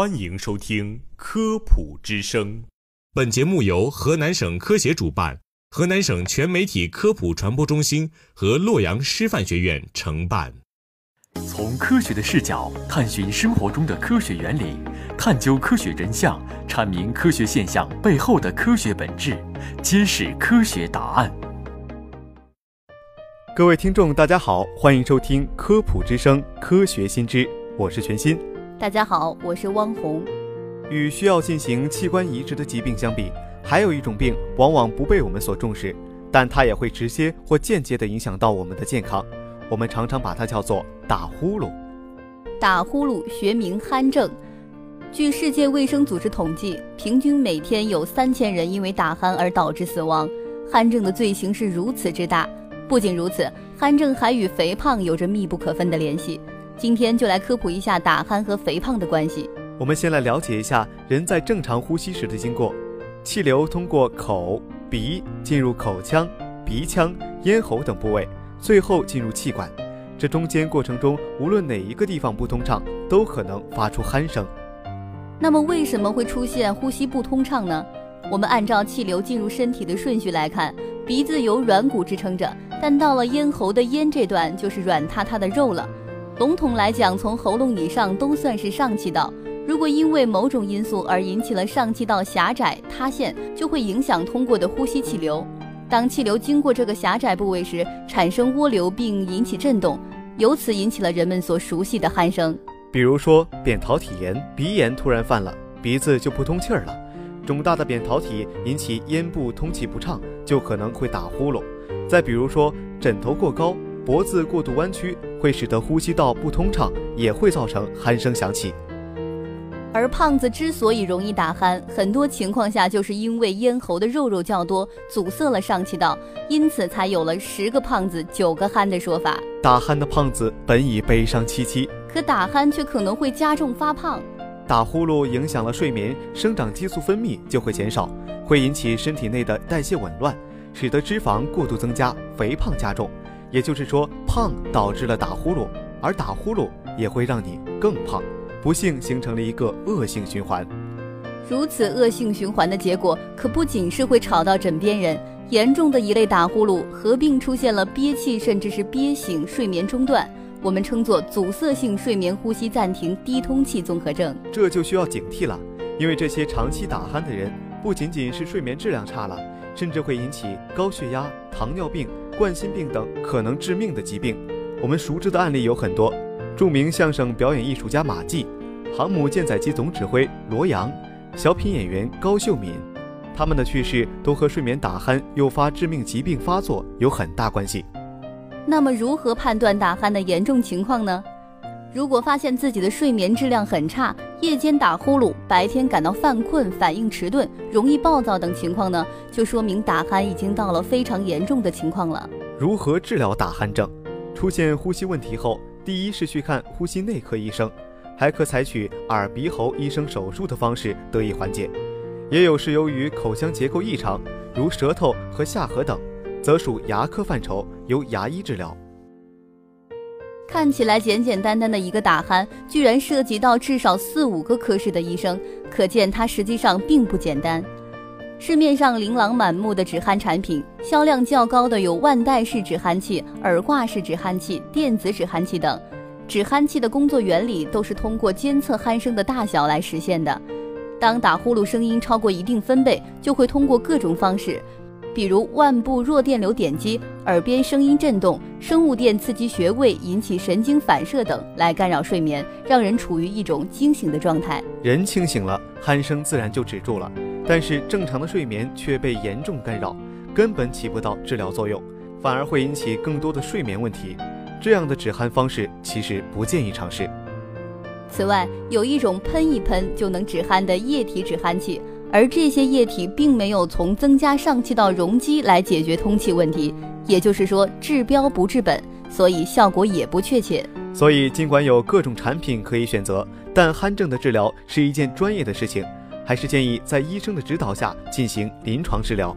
欢迎收听《科普之声》。本节目由河南省科协主办，河南省全媒体科普传播中心和洛阳师范学院承办。从科学的视角探寻生活中的科学原理，探究科学真相，阐明科学现象背后的科学本质，揭示科学答案。各位听众，大家好，欢迎收听《科普之声·科学新知》，我是全新。大家好，我是汪红。与需要进行器官移植的疾病相比，还有一种病往往不被我们所重视，但它也会直接或间接地影响到我们的健康。我们常常把它叫做打呼噜。打呼噜学名鼾症。据世界卫生组织统计，平均每天有三千人因为打鼾而导致死亡。鼾症的罪行是如此之大。不仅如此，鼾症还与肥胖有着密不可分的联系。今天就来科普一下打鼾和肥胖的关系。我们先来了解一下人在正常呼吸时的经过。气流通过口、鼻进入口腔、鼻腔、咽喉等部位。最后进入气管，这中间过程中，无论哪一个地方不通畅，都可能发出鼾声。那么为什么会出现呼吸不通畅呢？我们按照气流进入身体的顺序来看，鼻子由软骨支撑着，但到了咽喉的咽这段就是软塌塌的肉了。笼统来讲，从喉咙以上都算是上气道。如果因为某种因素而引起了上气道狭窄塌陷，就会影响通过的呼吸气流。当气流经过这个狭窄部位时，产生涡流并引起震动，由此引起了人们所熟悉的鼾声。比如说扁桃体炎，鼻炎突然犯了，鼻子就不通气儿了；肿大的扁桃体引起咽部通气不畅，就可能会打呼噜。再比如说枕头过高，脖子过度弯曲，会使得呼吸道不通畅，也会造成鼾声响起。而胖子之所以容易打鼾，很多情况下就是因为咽喉的肉肉较多，阻塞了上气道，因此才有了十个胖子九个鼾的说法。打鼾的胖子本已悲伤戚戚，可打鼾却可能会加重发胖。打呼噜影响了睡眠，生长激素分泌就会减少，会引起身体内的代谢紊乱，使得脂肪过度增加，肥胖加重。也就是说，胖导致了打呼噜，而打呼噜也会让你更胖。不幸形成了一个恶性循环。如此恶性循环的结果，可不仅是会吵到枕边人。严重的一类打呼噜合并出现了憋气，甚至是憋醒、睡眠中断，我们称作阻塞性睡眠呼吸暂停低通气综合症。这就需要警惕了，因为这些长期打鼾的人，不仅仅是睡眠质量差了，甚至会引起高血压、糖尿病、冠心病等可能致命的疾病。我们熟知的案例有很多。著名相声表演艺术家马季，航母舰载机总指挥罗阳，小品演员高秀敏，他们的去世都和睡眠打鼾诱发致命疾病发作有很大关系。那么，如何判断打鼾的严重情况呢？如果发现自己的睡眠质量很差，夜间打呼噜，白天感到犯困、反应迟钝、容易暴躁等情况呢，就说明打鼾已经到了非常严重的情况了。如何治疗打鼾症？出现呼吸问题后。第一是去看呼吸内科医生，还可采取耳鼻喉医生手术的方式得以缓解。也有是由于口腔结构异常，如舌头和下颌等，则属牙科范畴，由牙医治疗。看起来简简单单的一个打鼾，居然涉及到至少四五个科室的医生，可见它实际上并不简单。市面上琳琅满目的止鼾产品，销量较高的有腕带式止鼾器、耳挂式止鼾器、电子止鼾器等。止鼾器的工作原理都是通过监测鼾声的大小来实现的。当打呼噜声音超过一定分贝，就会通过各种方式，比如腕部弱电流点击、耳边声音震动、生物电刺激穴位引起神经反射等，来干扰睡眠，让人处于一种惊醒的状态。人清醒了，鼾声自然就止住了。但是正常的睡眠却被严重干扰，根本起不到治疗作用，反而会引起更多的睡眠问题。这样的止鼾方式其实不建议尝试。此外，有一种喷一喷就能止鼾的液体止鼾器，而这些液体并没有从增加上气道容积来解决通气问题，也就是说治标不治本，所以效果也不确切。所以，尽管有各种产品可以选择，但鼾症的治疗是一件专业的事情。还是建议在医生的指导下进行临床治疗。